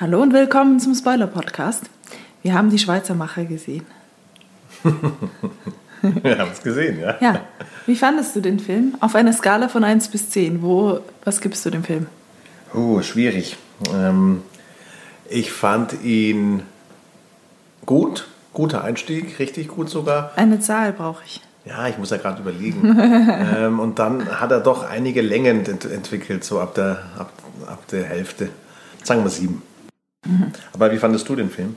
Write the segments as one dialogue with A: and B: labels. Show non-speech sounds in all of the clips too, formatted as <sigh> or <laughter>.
A: Hallo und willkommen zum Spoiler-Podcast. Wir haben die Schweizer Macher gesehen. <laughs>
B: Wir haben es gesehen, ja.
A: Ja. Wie fandest du den Film? Auf einer Skala von 1 bis 10. Wo, was gibst du dem Film?
B: Oh, schwierig. Ähm, ich fand ihn gut. Guter Einstieg, richtig gut sogar.
A: Eine Zahl brauche ich.
B: Ja, ich muss ja gerade überlegen. <laughs> ähm, und dann hat er doch einige Längen ent entwickelt, so ab der, ab, ab der Hälfte. Sagen wir sieben. Mhm. Aber wie fandest du den Film?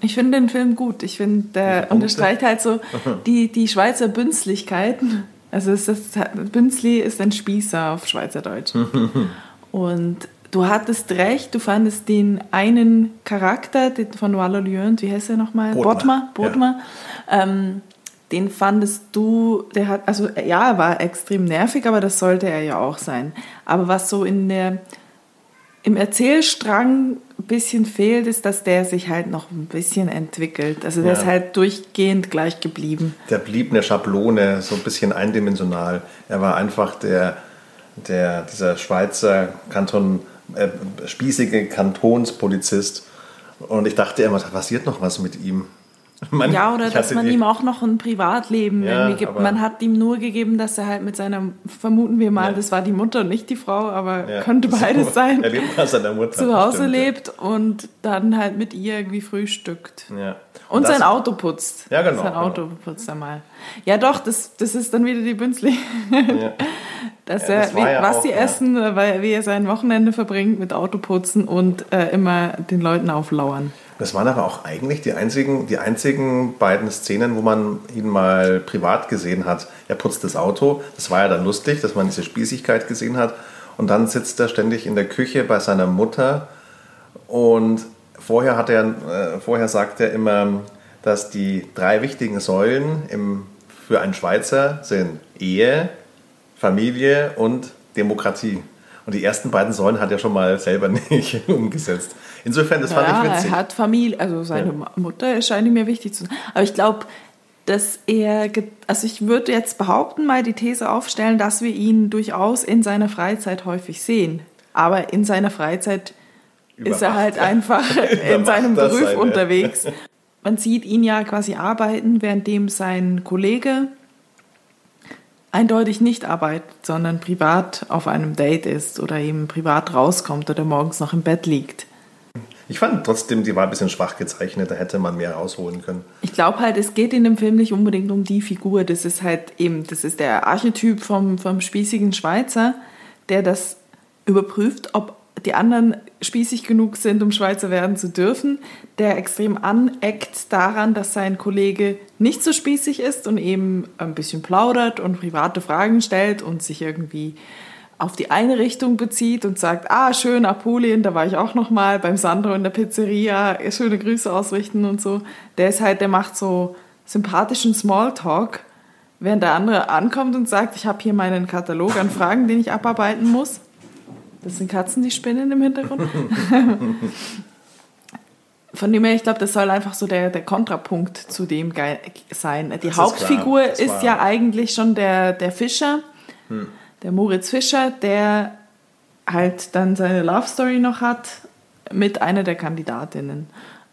A: Ich finde den Film gut. Ich finde, der unterstreicht halt so die, die Schweizer Bünzlichkeit. Also ist, Bünzli ist ein Spießer auf Schweizerdeutsch. <laughs> Und du hattest recht, du fandest den einen Charakter den von Wallolieu, wie heißt er nochmal? Bodmer. Bodmer. Ja. Ähm, den fandest du, der hat, also ja, er war extrem nervig, aber das sollte er ja auch sein. Aber was so in der, im Erzählstrang bisschen fehlt, ist, dass der sich halt noch ein bisschen entwickelt. Also der ja. ist halt durchgehend gleich geblieben.
B: Der blieb eine Schablone, so ein bisschen eindimensional. Er war einfach der, der dieser Schweizer Kanton, äh, spießige Kantonspolizist. Und ich dachte immer, da passiert noch was mit ihm. <laughs>
A: Man, ja, oder dass man ihm auch noch ein Privatleben ja, irgendwie gibt. Man hat ihm nur gegeben, dass er halt mit seiner, vermuten wir mal, ja. das war die Mutter und nicht die Frau, aber ja, könnte beides so, sein. <laughs> Er lebt seiner Mutter. Zu Hause stimmt, lebt und dann halt mit ihr irgendwie frühstückt. Ja. Und, und sein Auto putzt. Ja, genau. Sein Auto genau. putzt er mal. Ja, doch, das, das ist dann wieder die Bünzli. Ja. <laughs> dass er, das wie, was auch, die essen, weil wie er sein Wochenende verbringt mit Autoputzen und äh, immer den Leuten auflauern.
B: Das waren aber auch eigentlich die einzigen, die einzigen beiden Szenen, wo man ihn mal privat gesehen hat. Er putzt das Auto, das war ja dann lustig, dass man diese Spießigkeit gesehen hat. Und dann sitzt er ständig in der Küche bei seiner Mutter und vorher, hat er, äh, vorher sagt er immer, dass die drei wichtigen Säulen im, für einen Schweizer sind Ehe, Familie und Demokratie. Und die ersten beiden Säulen hat er schon mal selber <laughs> nicht umgesetzt. Insofern, das fand ich witzig.
A: Er hat Familie, also seine ja. Mutter erscheint mir wichtig zu sein. Aber ich glaube, dass er, also ich würde jetzt behaupten, mal die These aufstellen, dass wir ihn durchaus in seiner Freizeit häufig sehen. Aber in seiner Freizeit Übermacht. ist er halt einfach <laughs> in seinem Beruf seine. unterwegs. Man sieht ihn ja quasi arbeiten, währenddem sein Kollege eindeutig nicht arbeitet, sondern privat auf einem Date ist oder eben privat rauskommt oder morgens noch im Bett liegt.
B: Ich fand trotzdem, die war ein bisschen schwach gezeichnet, da hätte man mehr rausholen können.
A: Ich glaube halt, es geht in dem Film nicht unbedingt um die Figur. Das ist halt eben, das ist der Archetyp vom, vom spießigen Schweizer, der das überprüft, ob die anderen spießig genug sind, um Schweizer werden zu dürfen, der extrem aneckt daran, dass sein Kollege nicht so spießig ist und eben ein bisschen plaudert und private Fragen stellt und sich irgendwie auf die eine Richtung bezieht und sagt, ah, schön, Apulien, da war ich auch noch mal beim Sandro in der Pizzeria, schöne Grüße ausrichten und so. Der ist halt, der macht so sympathischen Smalltalk, während der andere ankommt und sagt, ich habe hier meinen Katalog an Fragen, den ich abarbeiten muss. Das sind Katzen, die spinnen im Hintergrund. <laughs> Von dem her, ich glaube, das soll einfach so der, der Kontrapunkt zu dem sein. Die das Hauptfigur ist, ist ja eigentlich schon der, der Fischer. Hm der Moritz Fischer, der halt dann seine Love Story noch hat mit einer der Kandidatinnen.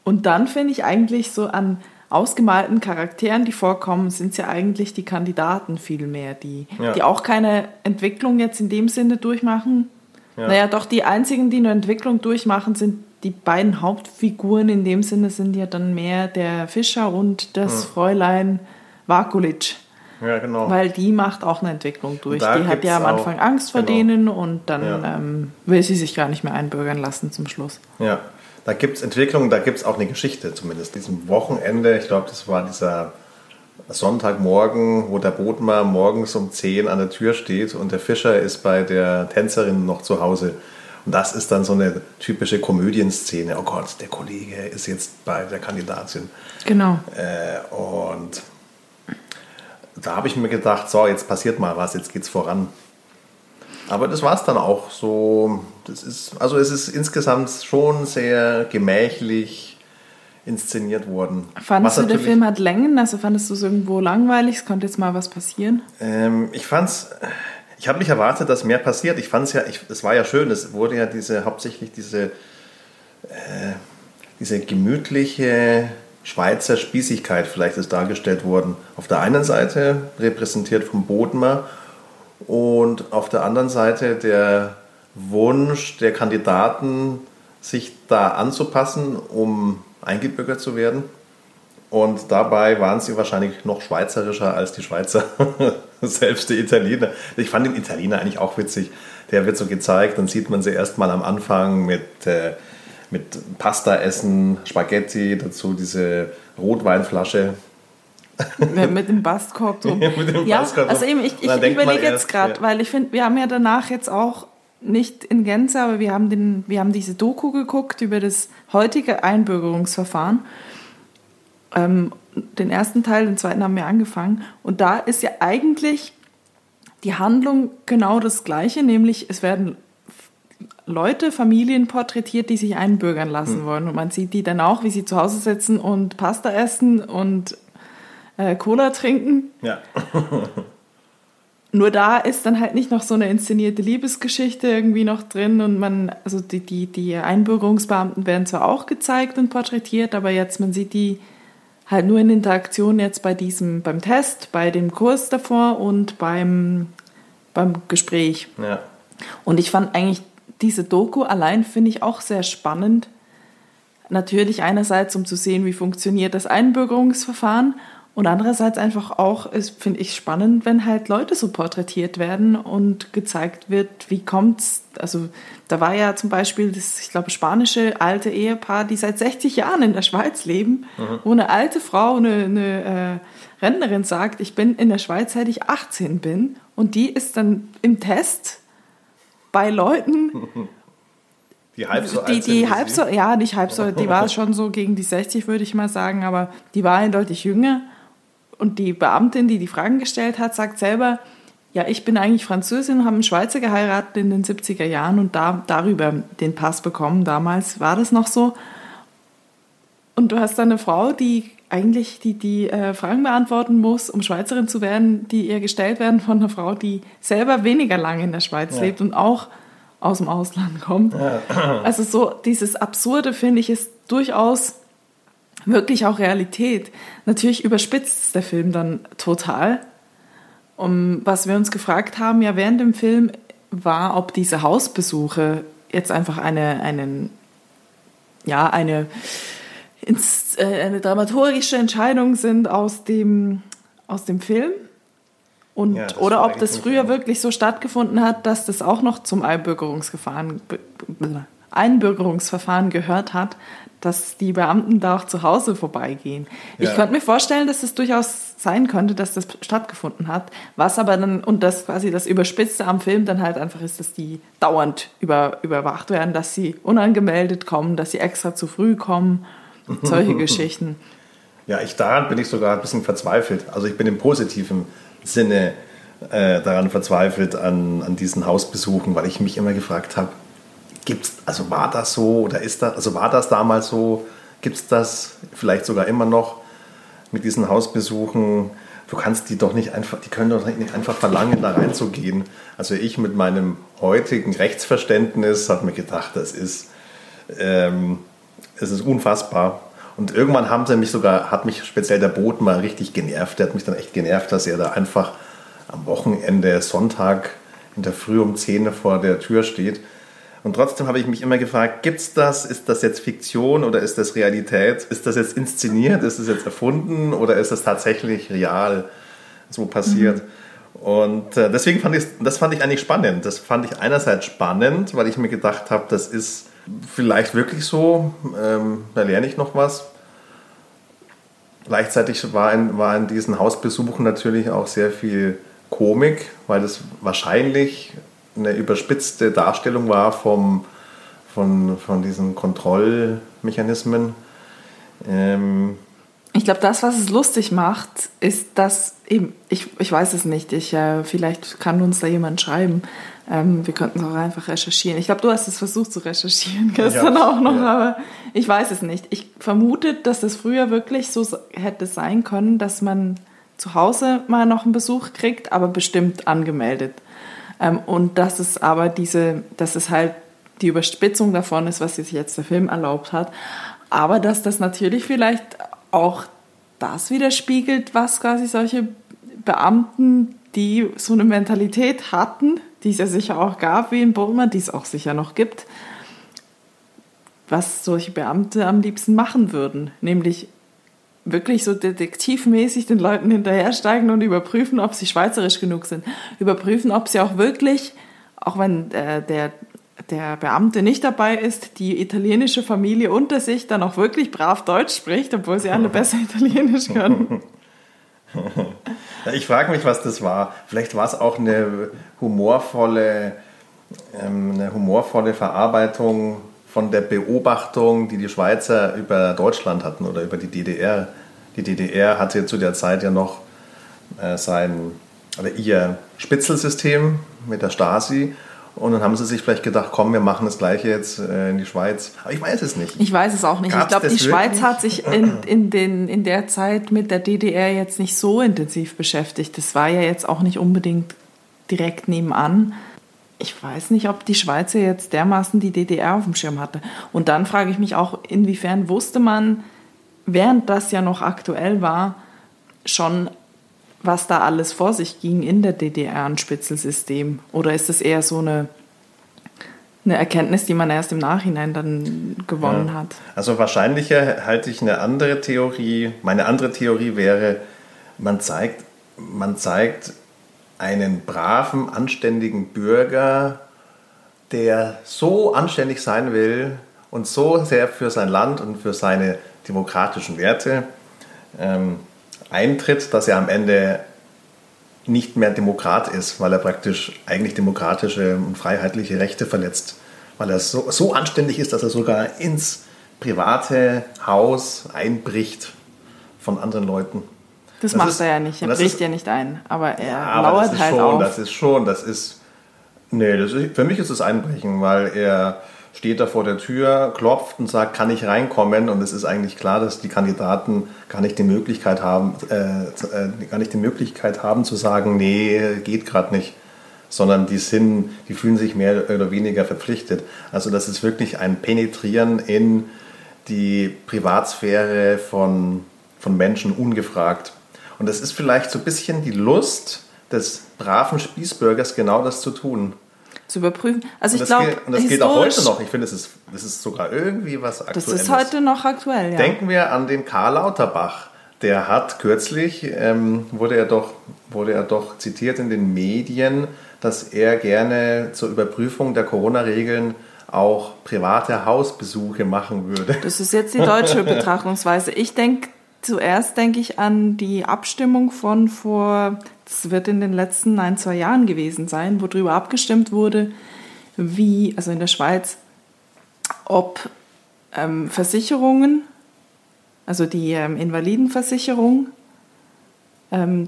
A: Und dann finde ich eigentlich so an ausgemalten Charakteren, die vorkommen, sind es ja eigentlich die Kandidaten viel mehr, die, ja. die auch keine Entwicklung jetzt in dem Sinne durchmachen. Ja. Naja, doch die einzigen, die eine Entwicklung durchmachen, sind die beiden Hauptfiguren in dem Sinne sind ja dann mehr der Fischer und das ja. Fräulein Vakulic. Ja, genau. Weil die macht auch eine Entwicklung durch. Die hat ja am Anfang Angst vor genau. denen und dann ja. ähm, will sie sich gar nicht mehr einbürgern lassen zum Schluss.
B: Ja, da gibt es Entwicklungen, da gibt es auch eine Geschichte zumindest. Diesem Wochenende, ich glaube, das war dieser Sonntagmorgen, wo der Bodmer morgens um 10 an der Tür steht und der Fischer ist bei der Tänzerin noch zu Hause. Und das ist dann so eine typische Komödienszene. Oh Gott, der Kollege ist jetzt bei der Kandidatin.
A: Genau.
B: Äh, und da habe ich mir gedacht, so, jetzt passiert mal was, jetzt geht's voran. Aber das war es dann auch so. Das ist, also es ist insgesamt schon sehr gemächlich inszeniert worden.
A: Fandest du, der Film hat Längen? Also fandest du es irgendwo langweilig? Es konnte jetzt mal was passieren?
B: Ähm, ich fand's. Ich habe nicht erwartet, dass mehr passiert. Ich fand es ja, es war ja schön. Es wurde ja diese hauptsächlich diese äh, diese gemütliche Schweizer Spießigkeit vielleicht ist dargestellt worden. Auf der einen Seite repräsentiert vom Bodmer und auf der anderen Seite der Wunsch der Kandidaten, sich da anzupassen, um eingebürgert zu werden. Und dabei waren sie wahrscheinlich noch schweizerischer als die Schweizer, <laughs> selbst die Italiener. Ich fand den Italiener eigentlich auch witzig. Der wird so gezeigt, dann sieht man sie erstmal am Anfang mit, äh, mit Pasta essen, Spaghetti, dazu diese Rotweinflasche.
A: mit dem Bastkorb drum. <laughs> Ja, mit dem ja, Bastkorb also eben, ich, ich überlege jetzt gerade, ja. weil ich finde, wir haben ja danach jetzt auch nicht in Gänze, aber wir haben, den, wir haben diese Doku geguckt über das heutige Einbürgerungsverfahren ähm, den ersten Teil, den zweiten haben wir angefangen. Und da ist ja eigentlich die Handlung genau das Gleiche, nämlich es werden Leute, Familien porträtiert, die sich einbürgern lassen hm. wollen. Und man sieht die dann auch, wie sie zu Hause sitzen und Pasta essen und äh, Cola trinken. Ja. Nur da ist dann halt nicht noch so eine inszenierte Liebesgeschichte irgendwie noch drin und man, also die, die, die Einbürgerungsbeamten werden zwar auch gezeigt und porträtiert, aber jetzt man sieht die halt nur in Interaktion jetzt bei diesem, beim Test, bei dem Kurs davor und beim, beim Gespräch. Ja. Und ich fand eigentlich diese Doku allein finde ich auch sehr spannend. Natürlich einerseits, um zu sehen, wie funktioniert das Einbürgerungsverfahren und andererseits einfach auch, finde ich spannend, wenn halt Leute so porträtiert werden und gezeigt wird, wie kommt's. Also da war ja zum Beispiel das, ich glaube, spanische alte Ehepaar, die seit 60 Jahren in der Schweiz leben, mhm. wo eine alte Frau, eine, eine äh, Rentnerin sagt, ich bin in der Schweiz, seit ich 18 bin. Und die ist dann im Test bei Leuten,
B: Die halb so
A: die, die halb so, ja, nicht halb so, die war <laughs> schon so gegen die 60, würde ich mal sagen, aber die war eindeutig jünger. Und die Beamtin, die die Fragen gestellt hat, sagt selber, ja, ich bin eigentlich Französin, habe einen Schweizer geheiratet in den 70er Jahren und da, darüber den Pass bekommen. Damals war das noch so. Und du hast dann eine Frau, die eigentlich die, die äh, Fragen beantworten muss, um Schweizerin zu werden, die ihr gestellt werden von einer Frau, die selber weniger lange in der Schweiz ja. lebt und auch aus dem Ausland kommt. Ja. <clears throat> Also so dieses Absurde, finde ich, ist durchaus wirklich auch Realität. Natürlich überspitzt der Film dann total. Um, was wir uns gefragt haben, ja während dem Film, war, ob diese Hausbesuche jetzt einfach eine, einen, ja, eine, ins, äh, eine dramaturgische Entscheidung sind aus dem, aus dem Film. Und, ja, oder ob das früher wirklich so stattgefunden hat, dass das auch noch zum Einbürgerungsverfahren, Einbürgerungsverfahren gehört hat, dass die Beamten da auch zu Hause vorbeigehen. Ja. Ich könnte mir vorstellen, dass es durchaus sein könnte, dass das stattgefunden hat. Was aber dann, und das quasi das Überspitzte am Film dann halt einfach ist, dass die dauernd über, überwacht werden, dass sie unangemeldet kommen, dass sie extra zu früh kommen. <laughs> Solche Geschichten.
B: Ja, ich daran bin ich sogar ein bisschen verzweifelt. Also ich bin im positiven Sinne äh, daran verzweifelt an, an diesen Hausbesuchen, weil ich mich immer gefragt habe, Gibt's, also war das so oder ist das, also war das damals so? Gibt es das vielleicht sogar immer noch mit diesen Hausbesuchen? Du kannst die doch nicht einfach, die können doch nicht einfach verlangen, da reinzugehen. Also ich mit meinem heutigen Rechtsverständnis habe mir gedacht, das ist, ähm, es ist unfassbar. Und irgendwann haben sie mich sogar, hat mich speziell der Boot mal richtig genervt. Der hat mich dann echt genervt, dass er da einfach am Wochenende, Sonntag in der Früh um 10 vor der Tür steht und trotzdem habe ich mich immer gefragt, gibt es das? Ist das jetzt Fiktion oder ist das Realität? Ist das jetzt inszeniert? Ist das jetzt erfunden oder ist das tatsächlich real so passiert? Mhm. Und äh, deswegen fand ich das fand ich eigentlich spannend. Das fand ich einerseits spannend, weil ich mir gedacht habe, das ist vielleicht wirklich so. Ähm, da lerne ich noch was. Gleichzeitig war in, war in diesen Hausbesuchen natürlich auch sehr viel Komik, weil das wahrscheinlich eine überspitzte Darstellung war vom, von, von diesen Kontrollmechanismen. Ähm
A: ich glaube, das, was es lustig macht, ist, dass eben, ich, ich weiß es nicht, ich, äh, vielleicht kann uns da jemand schreiben. Ähm, wir könnten es auch einfach recherchieren. Ich glaube, du hast es versucht zu recherchieren gestern auch noch, ja. aber ich weiß es nicht. Ich vermute, dass es früher wirklich so hätte sein können, dass man zu Hause mal noch einen Besuch kriegt, aber bestimmt angemeldet. Ähm, und dass es aber diese, dass es halt die Überspitzung davon ist, was sich jetzt der Film erlaubt hat. Aber dass das natürlich vielleicht auch das widerspiegelt, was quasi solche Beamten, die so eine Mentalität hatten, die es ja sicher auch gab wie in Burma, die es auch sicher noch gibt, was solche Beamte am liebsten machen würden. Nämlich wirklich so detektivmäßig den Leuten hinterhersteigen und überprüfen, ob sie schweizerisch genug sind. Überprüfen, ob sie auch wirklich, auch wenn äh, der, der Beamte nicht dabei ist, die italienische Familie unter sich dann auch wirklich brav Deutsch spricht, obwohl sie alle <laughs> besser Italienisch können.
B: Ich frage mich, was das war. Vielleicht war es auch eine humorvolle, ähm, eine humorvolle Verarbeitung von der Beobachtung, die die Schweizer über Deutschland hatten oder über die DDR. Die DDR hatte zu der Zeit ja noch äh, sein oder ihr Spitzelsystem mit der Stasi. Und dann haben sie sich vielleicht gedacht, komm, wir machen das Gleiche jetzt äh, in die Schweiz. Aber ich weiß es nicht.
A: Ich weiß es auch nicht. Gab's ich glaube, die Schweiz hat sich in, in, den, in der Zeit mit der DDR jetzt nicht so intensiv beschäftigt. Das war ja jetzt auch nicht unbedingt direkt nebenan ich weiß nicht, ob die Schweizer jetzt dermaßen die DDR auf dem Schirm hatte. Und dann frage ich mich auch, inwiefern wusste man, während das ja noch aktuell war, schon, was da alles vor sich ging in der DDR ein Spitzelsystem? Oder ist das eher so eine, eine Erkenntnis, die man erst im Nachhinein dann gewonnen ja. hat?
B: Also wahrscheinlicher halte ich eine andere Theorie. Meine andere Theorie wäre, man zeigt, man zeigt einen braven, anständigen Bürger, der so anständig sein will und so sehr für sein Land und für seine demokratischen Werte ähm, eintritt, dass er am Ende nicht mehr Demokrat ist, weil er praktisch eigentlich demokratische und freiheitliche Rechte verletzt, weil er so, so anständig ist, dass er sogar ins private Haus einbricht von anderen Leuten.
A: Das, das macht ist, er ja nicht. Er bricht ist, ja nicht ein. Aber er ja, lauert
B: aber
A: halt
B: schon,
A: auf.
B: Das ist schon, das ist. Nee, das ist, für mich ist es Einbrechen, weil er steht da vor der Tür, klopft und sagt, kann ich reinkommen? Und es ist eigentlich klar, dass die Kandidaten gar nicht die Möglichkeit haben, äh, äh gar nicht die Möglichkeit haben zu sagen, nee, geht gerade nicht. Sondern die sind, die fühlen sich mehr oder weniger verpflichtet. Also das ist wirklich ein Penetrieren in die Privatsphäre von, von Menschen ungefragt. Und das ist vielleicht so ein bisschen die Lust des braven Spießbürgers, genau das zu tun.
A: Zu überprüfen. Also ich glaube,
B: und das geht auch heute noch. Ich finde, es ist, das ist sogar irgendwie was
A: Aktuelles. Das ist heute noch aktuell, ja.
B: Denken wir an den Karl Lauterbach. Der hat kürzlich, ähm, wurde, er doch, wurde er doch zitiert in den Medien, dass er gerne zur Überprüfung der Corona-Regeln auch private Hausbesuche machen würde.
A: Das ist jetzt die deutsche <laughs> Betrachtungsweise. Ich denke, Zuerst denke ich an die Abstimmung von vor, das wird in den letzten ein, zwei Jahren gewesen sein, wo darüber abgestimmt wurde, wie, also in der Schweiz, ob ähm, Versicherungen, also die ähm, Invalidenversicherung, ähm,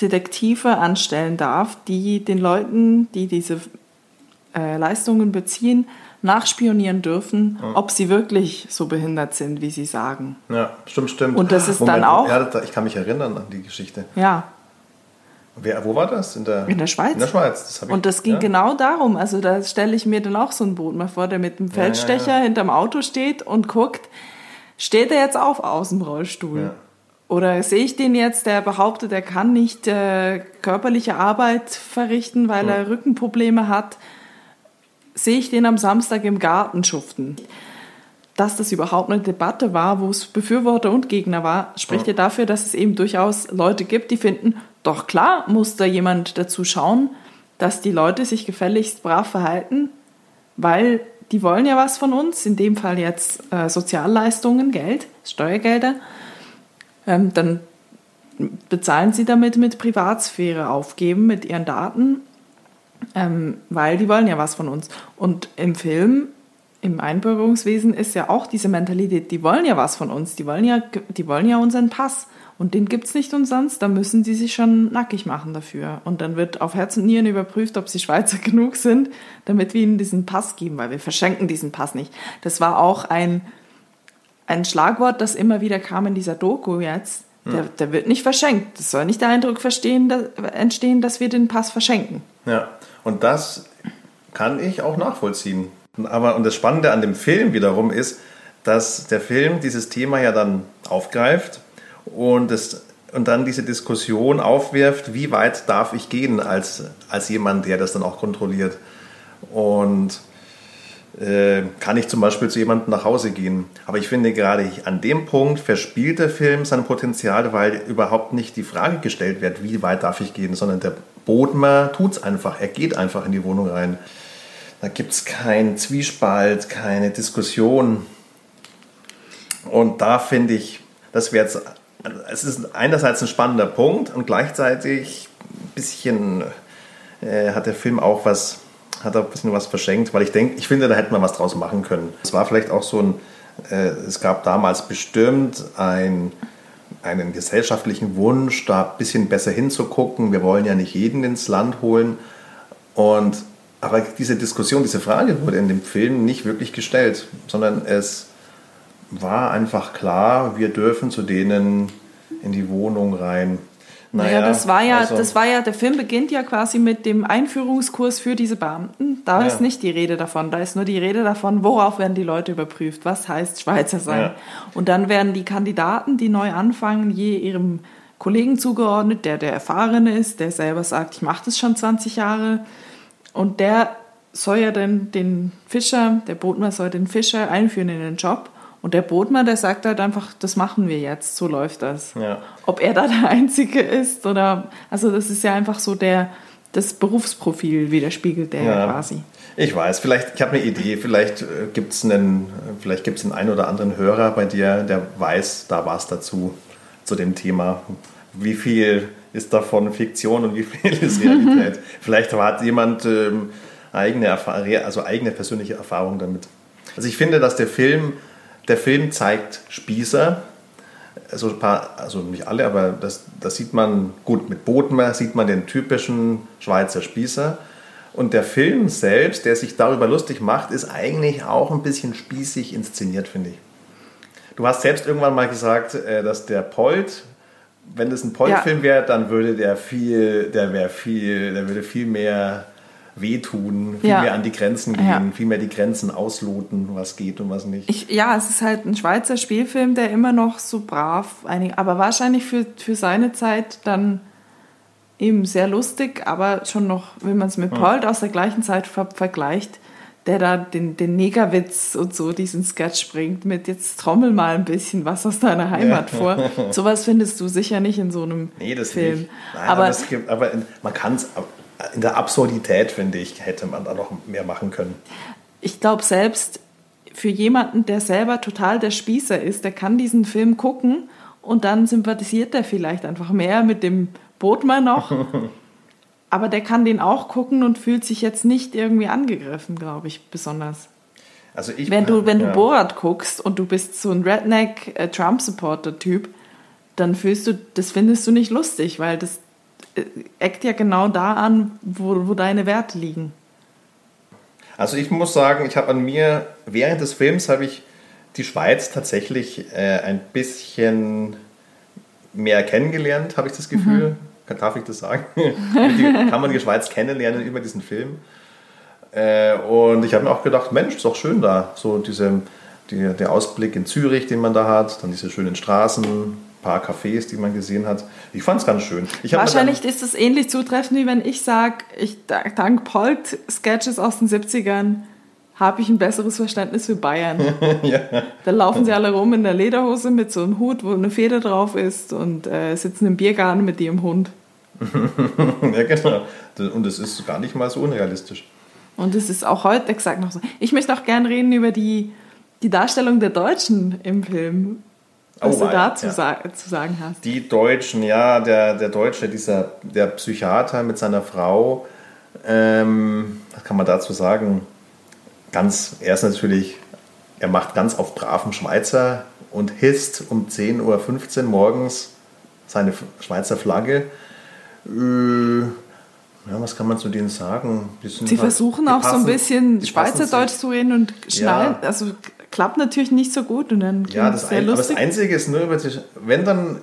A: Detektive anstellen darf, die den Leuten, die diese äh, Leistungen beziehen, nachspionieren dürfen, ja. ob sie wirklich so behindert sind, wie sie sagen.
B: Ja, stimmt, stimmt.
A: Und das ist Moment, dann auch.
B: Ja, ich kann mich erinnern an die Geschichte.
A: Ja.
B: Wer, wo war das?
A: In der, in der Schweiz. In
B: der Schweiz. Das
A: ich, und das ging ja. genau darum. Also da stelle ich mir dann auch so ein Boot mal vor, der mit dem Feldstecher ja, hinterm Auto steht und guckt, steht er jetzt auf aus dem Rollstuhl? Oder sehe ich den jetzt, der behauptet, er kann nicht äh, körperliche Arbeit verrichten, weil er Rückenprobleme hat? Sehe ich den am Samstag im Garten schuften. Dass das überhaupt eine Debatte war, wo es Befürworter und Gegner war, spricht ja. ja dafür, dass es eben durchaus Leute gibt, die finden, doch klar muss da jemand dazu schauen, dass die Leute sich gefälligst brav verhalten, weil die wollen ja was von uns, in dem Fall jetzt äh, Sozialleistungen, Geld, Steuergelder. Ähm, dann bezahlen sie damit mit Privatsphäre aufgeben, mit ihren Daten ähm, weil die wollen ja was von uns. Und im Film, im Einbürgerungswesen ist ja auch diese Mentalität, die wollen ja was von uns, die wollen ja, die wollen ja unseren Pass. Und den gibt es nicht umsonst, da müssen sie sich schon nackig machen dafür. Und dann wird auf Herz und Nieren überprüft, ob sie Schweizer <laughs> genug sind, damit wir ihnen diesen Pass geben, weil wir verschenken diesen Pass nicht. Das war auch ein, ein Schlagwort, das immer wieder kam in dieser Doku jetzt. Der, hm. der wird nicht verschenkt. Es soll nicht der Eindruck verstehen, dass, entstehen, dass wir den Pass verschenken.
B: Ja, und das kann ich auch nachvollziehen. Aber und das Spannende an dem Film wiederum ist, dass der Film dieses Thema ja dann aufgreift und, es, und dann diese Diskussion aufwirft, wie weit darf ich gehen als, als jemand, der das dann auch kontrolliert. Und kann ich zum Beispiel zu jemandem nach Hause gehen. Aber ich finde gerade an dem Punkt verspielt der Film sein Potenzial, weil überhaupt nicht die Frage gestellt wird, wie weit darf ich gehen, sondern der Bodmer es einfach. Er geht einfach in die Wohnung rein. Da gibt es keinen Zwiespalt, keine Diskussion. Und da finde ich, das wäre jetzt, es ist einerseits ein spannender Punkt und gleichzeitig ein bisschen äh, hat der Film auch was, hat er ein bisschen was verschenkt, weil ich denke, ich finde, da hätte man was draus machen können. Es war vielleicht auch so ein, äh, es gab damals bestimmt ein, einen gesellschaftlichen Wunsch, da ein bisschen besser hinzugucken. Wir wollen ja nicht jeden ins Land holen. Und, aber diese Diskussion, diese Frage wurde in dem Film nicht wirklich gestellt, sondern es war einfach klar, wir dürfen zu denen in die Wohnung rein.
A: Naja, naja das war ja, also, das war ja, der Film beginnt ja quasi mit dem Einführungskurs für diese Beamten. Da ja. ist nicht die Rede davon, da ist nur die Rede davon, worauf werden die Leute überprüft, was heißt Schweizer sein. Ja. Und dann werden die Kandidaten, die neu anfangen, je ihrem Kollegen zugeordnet, der der erfahren ist, der selber sagt, ich mache das schon 20 Jahre. Und der soll ja dann den Fischer, der Botmann soll den Fischer einführen in den Job. Und der Botmann, der sagt halt einfach, das machen wir jetzt, so läuft das. Ja. Ob er da der <laughs> Einzige ist oder, also das ist ja einfach so der, das Berufsprofil widerspiegelt der ja. quasi.
B: Ich weiß, vielleicht, ich habe eine Idee, vielleicht äh, gibt es einen, vielleicht gibt's einen einen oder anderen Hörer bei dir, der weiß da was dazu, zu dem Thema. Wie viel ist davon Fiktion und wie viel ist <laughs> Realität? vielleicht hat jemand ähm, eigene, also eigene persönliche Erfahrung damit. Also ich finde, dass der Film der Film zeigt Spießer, also, ein paar, also nicht alle, aber das, das sieht man gut. Mit Bodenmer sieht man den typischen Schweizer Spießer. Und der Film selbst, der sich darüber lustig macht, ist eigentlich auch ein bisschen spießig inszeniert, finde ich. Du hast selbst irgendwann mal gesagt, äh, dass der Polt, wenn es ein Polt-Film ja. wäre, dann würde der viel, der wäre viel, der würde viel mehr wehtun, viel ja. mehr an die Grenzen gehen, ja. viel mehr die Grenzen ausloten, was geht und was nicht.
A: Ich, ja, es ist halt ein Schweizer Spielfilm, der immer noch so brav, einig, aber wahrscheinlich für, für seine Zeit dann eben sehr lustig, aber schon noch, wenn man es mit Polt aus der gleichen Zeit ver vergleicht, der da den, den Negerwitz und so diesen Sketch bringt mit jetzt trommel mal ein bisschen was aus deiner Heimat ja. <laughs> vor. Sowas findest du sicher nicht in so einem nee, das Film. Nicht.
B: Nein, aber, aber, es gibt, aber man kann es, in der Absurdität, finde ich, hätte man da noch mehr machen können.
A: Ich glaube selbst für jemanden, der selber total der Spießer ist, der kann diesen Film gucken und dann sympathisiert er vielleicht einfach mehr mit dem Bootmann noch. <laughs> Aber der kann den auch gucken und fühlt sich jetzt nicht irgendwie angegriffen, glaube ich, besonders. Also ich, wenn du, wenn ja. du Borat guckst und du bist so ein Redneck-Trump-Supporter-Typ, dann fühlst du, das findest du nicht lustig, weil das, eckt ja genau da an, wo, wo deine Werte liegen.
B: Also ich muss sagen, ich habe an mir, während des Films habe ich die Schweiz tatsächlich äh, ein bisschen mehr kennengelernt, habe ich das Gefühl. Mhm. Darf ich das sagen? <laughs> kann man die Schweiz kennenlernen über diesen Film. Äh, und ich habe mir auch gedacht, Mensch, ist doch schön da. So diese, die, der Ausblick in Zürich, den man da hat, dann diese schönen Straßen, paar Cafés, die man gesehen hat. Ich fand es ganz schön.
A: Wahrscheinlich ist es ähnlich zutreffend, wie wenn ich sage, ich dank Polt-Sketches aus den 70ern habe ich ein besseres Verständnis für Bayern. <laughs> ja. Da laufen sie alle rum in der Lederhose mit so einem Hut, wo eine Feder drauf ist und äh, sitzen im Biergarten mit ihrem Hund. <laughs>
B: ja, genau. Und es ist gar nicht mal so unrealistisch.
A: Und es ist auch heute exakt noch so. Ich möchte auch gerne reden über die, die Darstellung der Deutschen im Film was oh, du dazu ja. sa zu sagen hast.
B: Die Deutschen, ja, der, der Deutsche, dieser, der Psychiater mit seiner Frau, ähm, was kann man dazu sagen? Ganz, er ist natürlich, er macht ganz auf braven Schweizer und hisst um 10.15 Uhr morgens seine Schweizer Flagge. Äh, ja, was kann man zu denen sagen?
A: Sie halt, versuchen auch passen, so ein bisschen Schweizerdeutsch zu reden und schnallen, ja. also klappt natürlich nicht so gut und dann
B: ja, das sehr ein, lustig. Aber das Einzige ist nur über die, wenn dann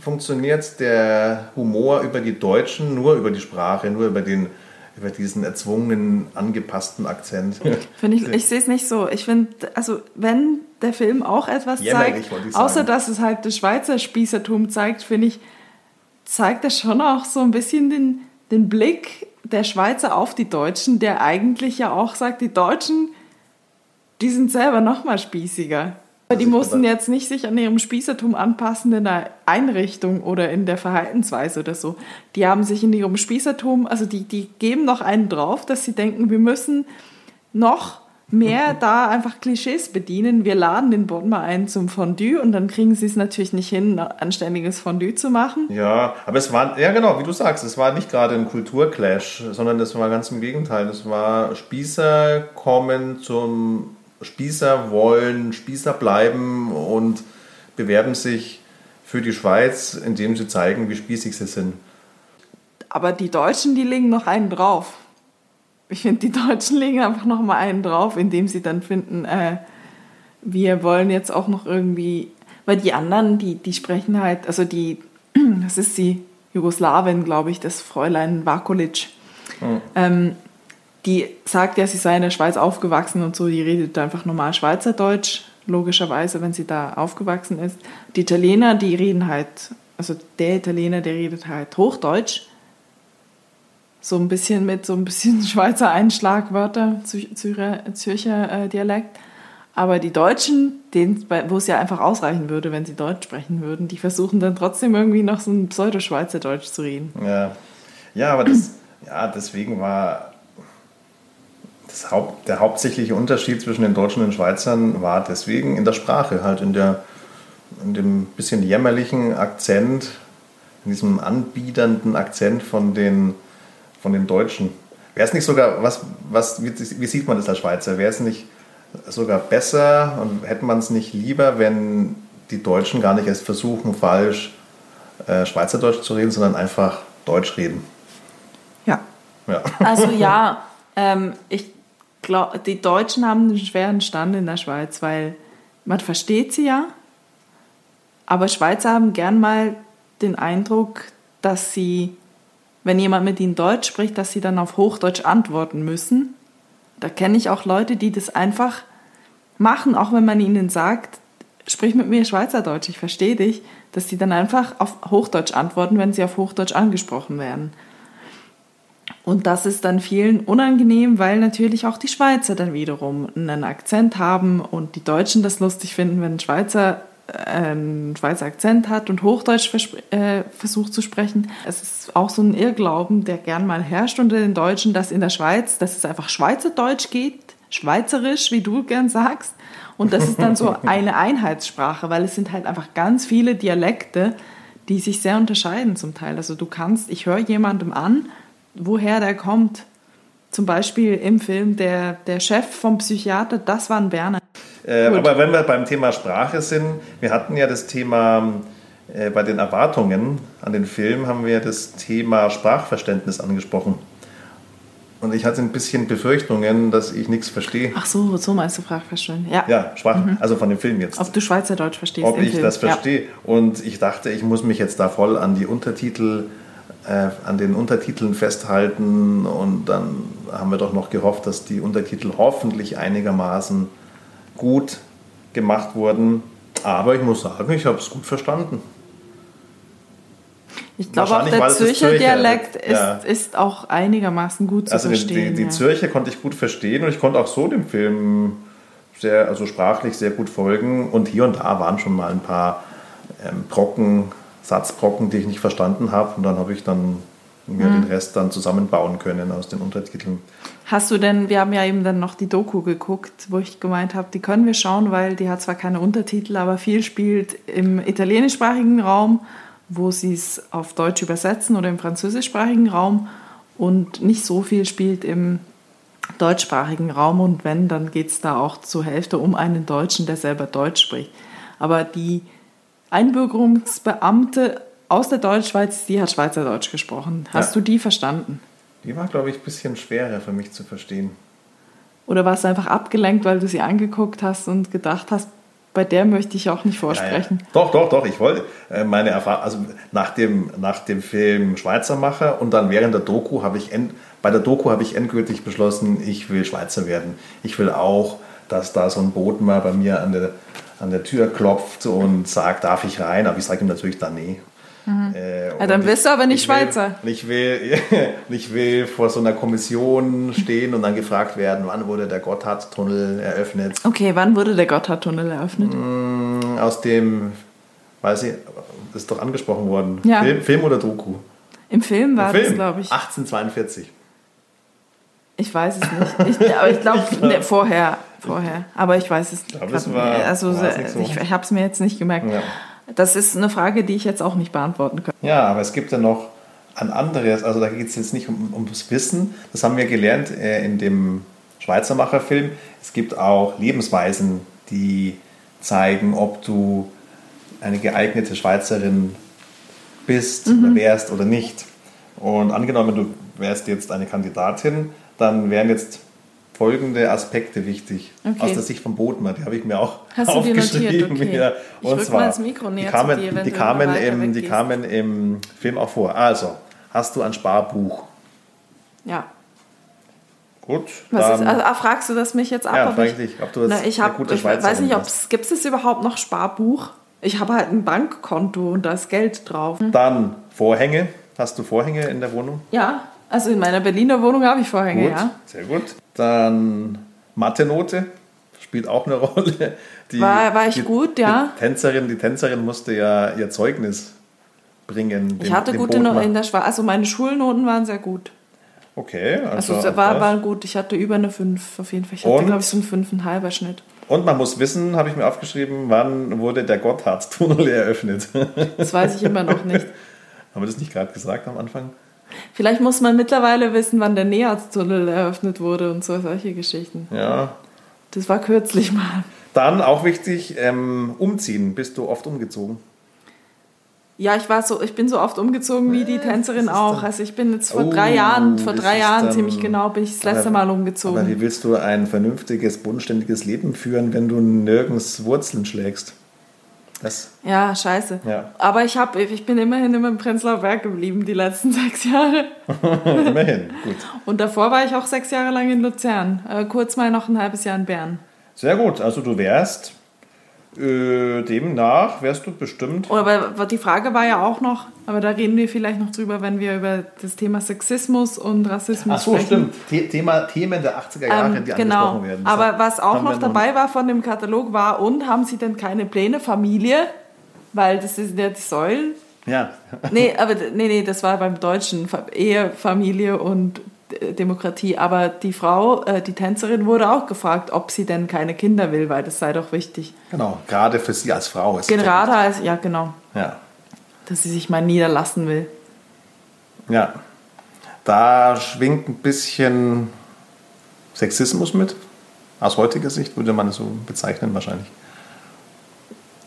B: funktioniert der Humor über die Deutschen nur über die Sprache, nur über den über diesen erzwungenen, angepassten Akzent.
A: Finde ich, ich <laughs> sehe es nicht so. Ich finde, also wenn der Film auch etwas Jämmerlich, zeigt, außer dass es halt das Schweizer Spießertum zeigt, finde ich, zeigt er schon auch so ein bisschen den, den Blick der Schweizer auf die Deutschen, der eigentlich ja auch sagt, die Deutschen, die sind selber noch mal spießiger. Die mussten jetzt nicht sich an ihrem Spießertum anpassen in der Einrichtung oder in der Verhaltensweise oder so. Die haben sich in ihrem Spießertum, also die, die geben noch einen drauf, dass sie denken, wir müssen noch mehr <laughs> da einfach Klischees bedienen. Wir laden den Bond mal ein zum Fondue und dann kriegen sie es natürlich nicht hin, ein anständiges Fondue zu machen.
B: Ja, aber es war, ja genau, wie du sagst, es war nicht gerade ein Kulturclash, sondern es war ganz im Gegenteil. Es war Spießer kommen zum Spießer wollen Spießer bleiben und bewerben sich für die Schweiz, indem sie zeigen, wie spießig sie sind.
A: Aber die Deutschen, die legen noch einen drauf. Ich finde, die Deutschen legen einfach noch mal einen drauf, indem sie dann finden, äh, wir wollen jetzt auch noch irgendwie, weil die anderen, die, die sprechen halt, also die, <clears throat> das ist die Jugoslawin, glaube ich, das Fräulein Vakulic. Mhm. Ähm, die sagt ja, sie sei in der Schweiz aufgewachsen und so, die redet einfach normal Schweizerdeutsch, logischerweise, wenn sie da aufgewachsen ist. Die Italiener, die reden halt, also der Italiener, der redet halt Hochdeutsch. So ein bisschen mit so ein bisschen <laughs> Schweizer Einschlagwörter, Zürcher, Zürcher äh, Dialekt. Aber die Deutschen, wo es ja einfach ausreichen würde, wenn sie Deutsch sprechen würden, die versuchen dann trotzdem irgendwie noch so ein Pseudo-Schweizerdeutsch zu reden.
B: Ja, ja aber das, ja, deswegen war Haupt, der hauptsächliche Unterschied zwischen den Deutschen und den Schweizern war deswegen in der Sprache, halt in, der, in dem bisschen jämmerlichen Akzent, in diesem anbiedernden Akzent von den, von den Deutschen. Wäre es nicht sogar, was, was, wie, wie sieht man das als Schweizer? Wäre es nicht sogar besser und hätte man es nicht lieber, wenn die Deutschen gar nicht erst versuchen, falsch äh, Schweizerdeutsch zu reden, sondern einfach Deutsch reden?
A: Ja. ja. Also ja, <laughs> ähm, ich die Deutschen haben einen schweren Stand in der Schweiz, weil man versteht sie ja, aber Schweizer haben gern mal den Eindruck, dass sie, wenn jemand mit ihnen Deutsch spricht, dass sie dann auf Hochdeutsch antworten müssen. Da kenne ich auch Leute, die das einfach machen, auch wenn man ihnen sagt, sprich mit mir Schweizerdeutsch, ich verstehe dich, dass sie dann einfach auf Hochdeutsch antworten, wenn sie auf Hochdeutsch angesprochen werden. Und das ist dann vielen unangenehm, weil natürlich auch die Schweizer dann wiederum einen Akzent haben und die Deutschen das lustig finden, wenn ein Schweizer äh, einen Schweizer Akzent hat und Hochdeutsch äh, versucht zu sprechen. Es ist auch so ein Irrglauben, der gern mal herrscht unter den Deutschen, dass in der Schweiz, dass es einfach Schweizerdeutsch geht, Schweizerisch, wie du gern sagst. Und das ist dann so <laughs> eine Einheitssprache, weil es sind halt einfach ganz viele Dialekte, die sich sehr unterscheiden zum Teil. Also du kannst, ich höre jemandem an, woher der kommt. Zum Beispiel im Film der, der Chef vom Psychiater, das war ein Berner.
B: Äh, aber wenn wir beim Thema Sprache sind, wir hatten ja das Thema äh, bei den Erwartungen an den Film, haben wir das Thema Sprachverständnis angesprochen. Und ich hatte ein bisschen Befürchtungen, dass ich nichts verstehe.
A: Ach so, so meinst du Sprachverständnis. Ja,
B: ja Sprach, mhm. also von dem Film jetzt.
A: Ob du Schweizerdeutsch verstehst.
B: Ob ich Film. das verstehe. Ja. Und ich dachte, ich muss mich jetzt da voll an die Untertitel an den Untertiteln festhalten und dann haben wir doch noch gehofft, dass die Untertitel hoffentlich einigermaßen gut gemacht wurden. Aber ich muss sagen, ich habe es gut verstanden.
A: Ich glaube auch der Zürcher, Dialekt ist, ja. ist, auch einigermaßen gut zu
B: also
A: verstehen.
B: Die, die, ja. Zürcher konnte ich gut verstehen und ich konnte auch so dem Film sehr, also sprachlich sehr gut folgen. Und hier und da waren schon mal ein paar ähm, Brocken Satzbrocken, die ich nicht verstanden habe. Und dann habe ich dann mir mhm. den Rest dann zusammenbauen können aus den Untertiteln.
A: Hast du denn, wir haben ja eben dann noch die Doku geguckt, wo ich gemeint habe, die können wir schauen, weil die hat zwar keine Untertitel, aber viel spielt im italienischsprachigen Raum, wo sie es auf Deutsch übersetzen oder im französischsprachigen Raum und nicht so viel spielt im deutschsprachigen Raum und wenn, dann geht es da auch zur Hälfte um einen Deutschen, der selber Deutsch spricht. Aber die Einbürgerungsbeamte aus der Deutschschweiz, die hat Schweizerdeutsch gesprochen. Hast ja. du die verstanden?
B: Die war, glaube ich, ein bisschen schwerer für mich zu verstehen.
A: Oder warst du einfach abgelenkt, weil du sie angeguckt hast und gedacht hast, bei der möchte ich auch nicht vorsprechen. Ja,
B: ja. Doch, doch, doch. Ich wollte äh, meine Erfahrung, also nach dem, nach dem Film Schweizermacher und dann während der Doku habe ich, end, bei der Doku habe ich endgültig beschlossen, ich will Schweizer werden. Ich will auch, dass da so ein Boot mal bei mir an der, an der Tür klopft und sagt, darf ich rein? Aber ich sage ihm natürlich dann nee.
A: Mhm. Äh, ja, dann bist du aber nicht ich Schweizer.
B: Will, ich, will, ich will vor so einer Kommission stehen und dann gefragt werden, wann wurde der Gotthardtunnel eröffnet.
A: Okay, wann wurde der Gotthardtunnel eröffnet?
B: Mm, aus dem, weiß ich, das ist doch angesprochen worden. Ja. Film, Film oder Doku?
A: Im Film war Im das, glaube ich.
B: 1842.
A: Ich weiß es nicht. Ich, aber ich glaube, <laughs> ne, vorher, vorher. Aber ich weiß es
B: nicht. Also,
A: so. ich, ich habe es mir jetzt nicht gemerkt. Ja. Das ist eine Frage, die ich jetzt auch nicht beantworten kann.
B: Ja, aber es gibt ja noch ein anderes, also da geht es jetzt nicht um, um das Wissen, das haben wir gelernt äh, in dem Schweizer Macherfilm. Es gibt auch Lebensweisen, die zeigen, ob du eine geeignete Schweizerin bist mhm. oder wärst oder nicht. Und angenommen, du wärst jetzt eine Kandidatin, dann wären jetzt folgende Aspekte wichtig okay. aus der Sicht von Bodmer. Die habe ich mir auch Hast aufgeschrieben. Okay. Ja. Und ich zwar, die kamen, dir, die, kamen im, die kamen im Film auch vor. Also, hast du ein Sparbuch?
A: Ja.
B: Gut.
A: Was ist, also, fragst du das mich jetzt ab?
B: Ja, ob ich, dich, ob du das
A: na, ich hab, Ich weiß nicht, ob es gibt es überhaupt noch Sparbuch? Ich habe halt ein Bankkonto und da ist Geld drauf.
B: Dann Vorhänge. Hast du Vorhänge in der Wohnung?
A: Ja, also in meiner Berliner Wohnung habe ich Vorhänge,
B: gut,
A: ja.
B: Sehr gut. Dann Mathe-Note spielt auch eine <laughs> Rolle.
A: Die, war, war ich
B: die,
A: gut, ja.
B: Die Tänzerin, die Tänzerin musste ja ihr Zeugnis bringen.
A: ich hatte gute Noten in der Schweiz. Also meine Schulnoten waren sehr gut.
B: Okay.
A: Also, also war, war gut. Ich hatte über eine 5 auf jeden Fall. Ich hatte, glaube ich, so einen 5,5er Schnitt.
B: Und man muss wissen, habe ich mir aufgeschrieben, wann wurde der Gotthardtunnel <laughs> eröffnet?
A: Das weiß ich immer noch nicht. <laughs>
B: Haben wir das nicht gerade gesagt am Anfang?
A: Vielleicht muss man mittlerweile wissen, wann der Näherztunnel eröffnet wurde und so solche Geschichten.
B: Ja.
A: Das war kürzlich mal.
B: Dann auch wichtig, ähm, umziehen. Bist du oft umgezogen?
A: Ja, ich war so, ich bin so oft umgezogen wie die Tänzerin auch. Also ich bin jetzt vor oh, drei Jahren, vor drei Jahren ziemlich genau, bin ich das letzte aber, Mal umgezogen.
B: Aber wie willst du ein vernünftiges, bodenständiges Leben führen, wenn du nirgends Wurzeln schlägst?
A: Das ja, scheiße.
B: Ja.
A: Aber ich, hab, ich bin immerhin immer im Prenzlauer Berg geblieben, die letzten <laughs> sechs Jahre. <laughs>
B: immerhin, gut.
A: Und davor war ich auch sechs Jahre lang in Luzern. Äh, kurz mal noch ein halbes Jahr in Bern.
B: Sehr gut. Also du wärst äh, demnach wärst du bestimmt.
A: Aber die Frage war ja auch noch, aber da reden wir vielleicht noch drüber, wenn wir über das Thema Sexismus und Rassismus
B: Ach so, sprechen. stimmt. Thema, Themen der 80er Jahre, ähm, die genau. angesprochen werden.
A: Das aber was auch noch dabei war von dem Katalog war, und haben Sie denn keine Pläne, Familie? Weil das sind ja die Säulen.
B: Ja.
A: nee, aber nee, nee, das war beim Deutschen. Ehe, Familie und Demokratie. Aber die Frau, äh, die Tänzerin, wurde auch gefragt, ob sie denn keine Kinder will, weil das sei doch wichtig.
B: Genau, gerade für sie als Frau ist
A: Gerade als, ja, genau.
B: Ja.
A: Dass sie sich mal niederlassen will.
B: Ja. Da schwingt ein bisschen Sexismus mit. Aus heutiger Sicht würde man es so bezeichnen, wahrscheinlich.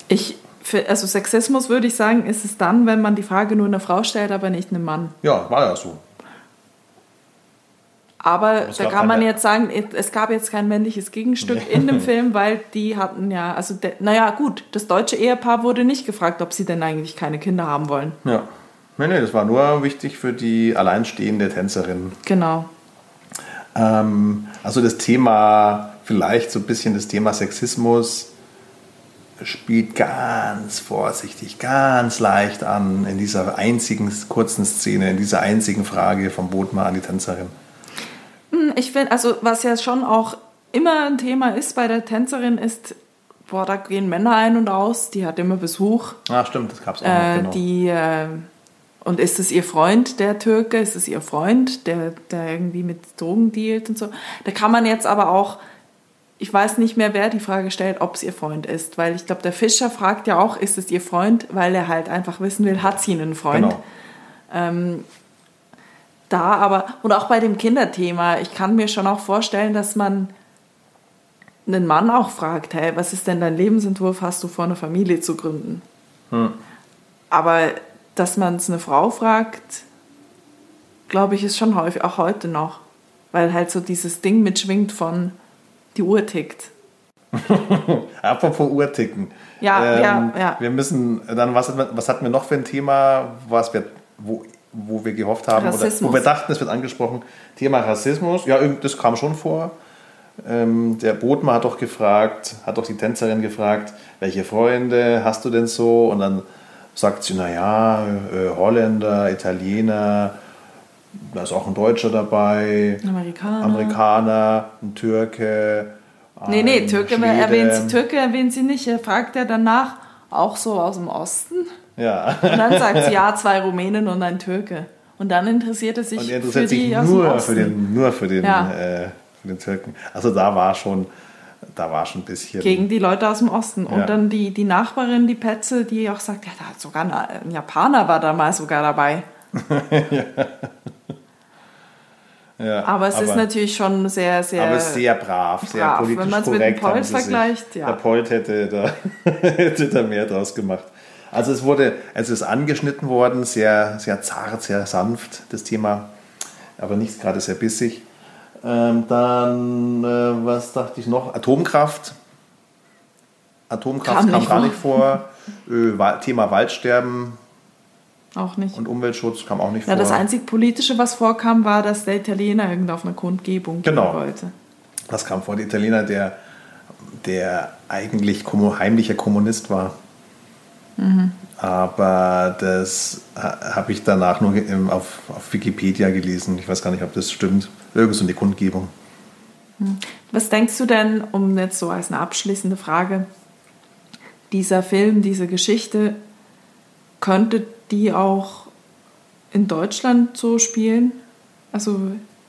A: Ich, für, also Sexismus würde ich sagen, ist es dann, wenn man die Frage nur einer Frau stellt, aber nicht einem Mann.
B: Ja, war ja so.
A: Aber da kann man jetzt sagen, es gab jetzt kein männliches Gegenstück nee. in dem <laughs> Film, weil die hatten ja, also, de, naja, gut, das deutsche Ehepaar wurde nicht gefragt, ob sie denn eigentlich keine Kinder haben wollen.
B: Ja. Nee, nee, das war nur wichtig für die alleinstehende Tänzerin.
A: Genau.
B: Ähm, also das Thema, vielleicht so ein bisschen das Thema Sexismus spielt ganz vorsichtig, ganz leicht an in dieser einzigen kurzen Szene, in dieser einzigen Frage vom Bodmer an die Tänzerin.
A: Ich finde, also was ja schon auch immer ein Thema ist bei der Tänzerin, ist, boah, da gehen Männer ein und aus, die hat immer Besuch.
B: Ah, stimmt, das gab es auch.
A: Äh, genau. Die, äh, und ist es ihr Freund, der Türke? Ist es ihr Freund, der, der irgendwie mit Drogen dealt und so? Da kann man jetzt aber auch, ich weiß nicht mehr, wer die Frage stellt, ob es ihr Freund ist. Weil ich glaube, der Fischer fragt ja auch, ist es ihr Freund? Weil er halt einfach wissen will, hat sie einen Freund? Genau. Ähm, da, aber und auch bei dem Kinderthema, ich kann mir schon auch vorstellen, dass man einen Mann auch fragt, hey, was ist denn dein Lebensentwurf, hast du vor, eine Familie zu gründen? Hm. Aber dass man es eine Frau fragt, glaube ich, ist schon häufig, auch heute noch. Weil halt so dieses Ding mitschwingt von die Uhr tickt. <laughs>
B: Apropos Uhr ticken.
A: Ja, ähm, ja, ja.
B: Wir müssen dann, was, was hatten wir noch für ein Thema, was wir, wo wo wir gehofft haben, oder wo wir dachten, es wird angesprochen, Thema Rassismus. Ja, das kam schon vor. Ähm, der Bootmann hat doch gefragt, hat doch die Tänzerin gefragt, welche Freunde hast du denn so? Und dann sagt sie, naja, äh, Holländer, Italiener, da ist auch ein Deutscher dabei,
A: Amerikaner,
B: Amerikaner ein Türke.
A: Nee, nee, Türke erwähnt, sie, Türke erwähnt sie nicht. Er fragt er danach, auch so aus dem Osten?
B: Ja.
A: Und dann sagt sie, ja, zwei Rumänen und ein Türke. Und dann interessiert er sich und er interessiert für die sich
B: nur für den, nur für den, ja. äh, für den Türken. Also da war schon, da war schon ein bisschen.
A: Gegen die Leute aus dem Osten. Und ja. dann die, die Nachbarin, die Petze, die auch sagt, ja, da hat sogar ein Japaner war damals sogar dabei. ja. <laughs> Ja, aber es aber, ist natürlich schon sehr, sehr.
B: Aber sehr brav, brav sehr politisch Wenn man es mit dem Polt vergleicht, ja. Der Polt hätte da, <laughs> hätte da mehr draus gemacht. Also es wurde, es ist angeschnitten worden, sehr, sehr zart, sehr sanft, das Thema, aber nicht gerade sehr bissig. Ähm, dann, äh, was dachte ich noch? Atomkraft. Atomkraft kam, kam gar nicht vor. Äh, Thema Waldsterben.
A: Auch nicht.
B: Und Umweltschutz kam auch nicht
A: ja, vor. Das einzig Politische, was vorkam, war, dass der Italiener irgend auf einer Kundgebung
B: genau. gehen wollte. Das kam vor. Der Italiener, der, der eigentlich heimlicher Kommunist war. Mhm. Aber das habe ich danach nur auf, auf Wikipedia gelesen. Ich weiß gar nicht, ob das stimmt. Irgend so eine Kundgebung.
A: Was denkst du denn, um jetzt so als eine abschließende Frage, dieser Film, diese Geschichte, könnte die auch in Deutschland so spielen? Also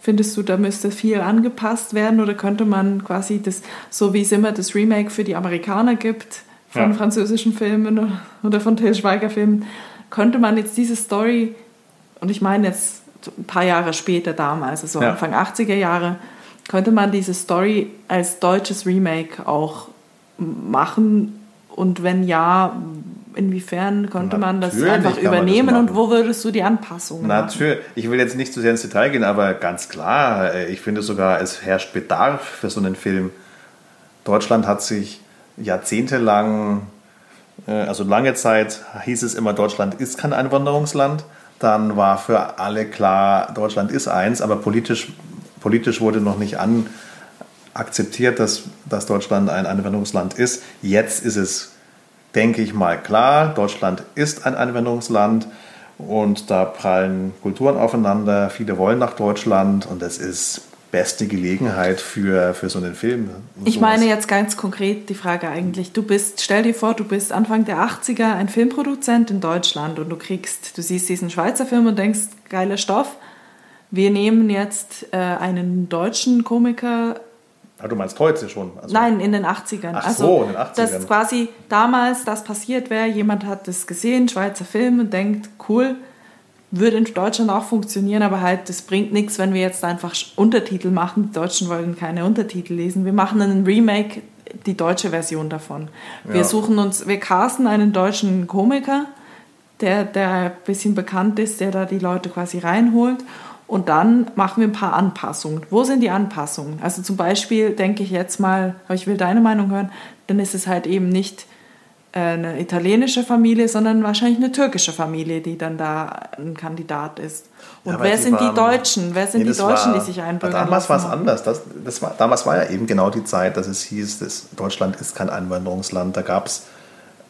A: findest du, da müsste viel angepasst werden oder könnte man quasi das, so wie es immer das Remake für die Amerikaner gibt, von ja. französischen Filmen oder von Till Schweiger Filmen, könnte man jetzt diese Story, und ich meine jetzt ein paar Jahre später damals, also ja. Anfang 80er Jahre, könnte man diese Story als deutsches Remake auch machen? Und wenn ja, inwiefern könnte man das einfach übernehmen das und wo würdest du die Anpassungen
B: Natürlich, machen? ich will jetzt nicht zu sehr ins Detail gehen, aber ganz klar, äh, ich finde sogar, es herrscht Bedarf für so einen Film. Deutschland hat sich jahrzehntelang, äh, also lange Zeit hieß es immer, Deutschland ist kein Einwanderungsland. Dann war für alle klar, Deutschland ist eins, aber politisch, politisch wurde noch nicht an akzeptiert, dass, dass Deutschland ein Einwanderungsland ist. Jetzt ist es, denke ich mal, klar, Deutschland ist ein Einwanderungsland und da prallen Kulturen aufeinander. Viele wollen nach Deutschland und es ist beste Gelegenheit für, für so einen Film.
A: Ich meine jetzt ganz konkret die Frage eigentlich. Du bist, stell dir vor, du bist Anfang der 80er ein Filmproduzent in Deutschland und du kriegst, du siehst diesen Schweizer Film und denkst, geiler Stoff. Wir nehmen jetzt äh, einen deutschen Komiker.
B: Ah, du meinst heute schon?
A: Also Nein, in den 80ern.
B: Ach also, so, in den 80ern.
A: Dass quasi damals das passiert wäre, jemand hat das gesehen, Schweizer Film und denkt, cool, würde in Deutschland auch funktionieren, aber halt, das bringt nichts, wenn wir jetzt einfach Untertitel machen. Die Deutschen wollen keine Untertitel lesen. Wir machen einen Remake, die deutsche Version davon. Wir ja. suchen uns, wir casten einen deutschen Komiker, der, der ein bisschen bekannt ist, der da die Leute quasi reinholt. Und dann machen wir ein paar Anpassungen. Wo sind die Anpassungen? Also zum Beispiel denke ich jetzt mal, ich will deine Meinung hören, dann ist es halt eben nicht eine italienische Familie, sondern wahrscheinlich eine türkische Familie, die dann da ein Kandidat ist. Und ja, wer sind waren, die Deutschen? Wer sind nee, die Deutschen, war, die sich einbürgern
B: Damals war es anders. Das, das war, damals war ja eben genau die Zeit, dass es hieß, dass Deutschland ist kein Einwanderungsland. Da gab es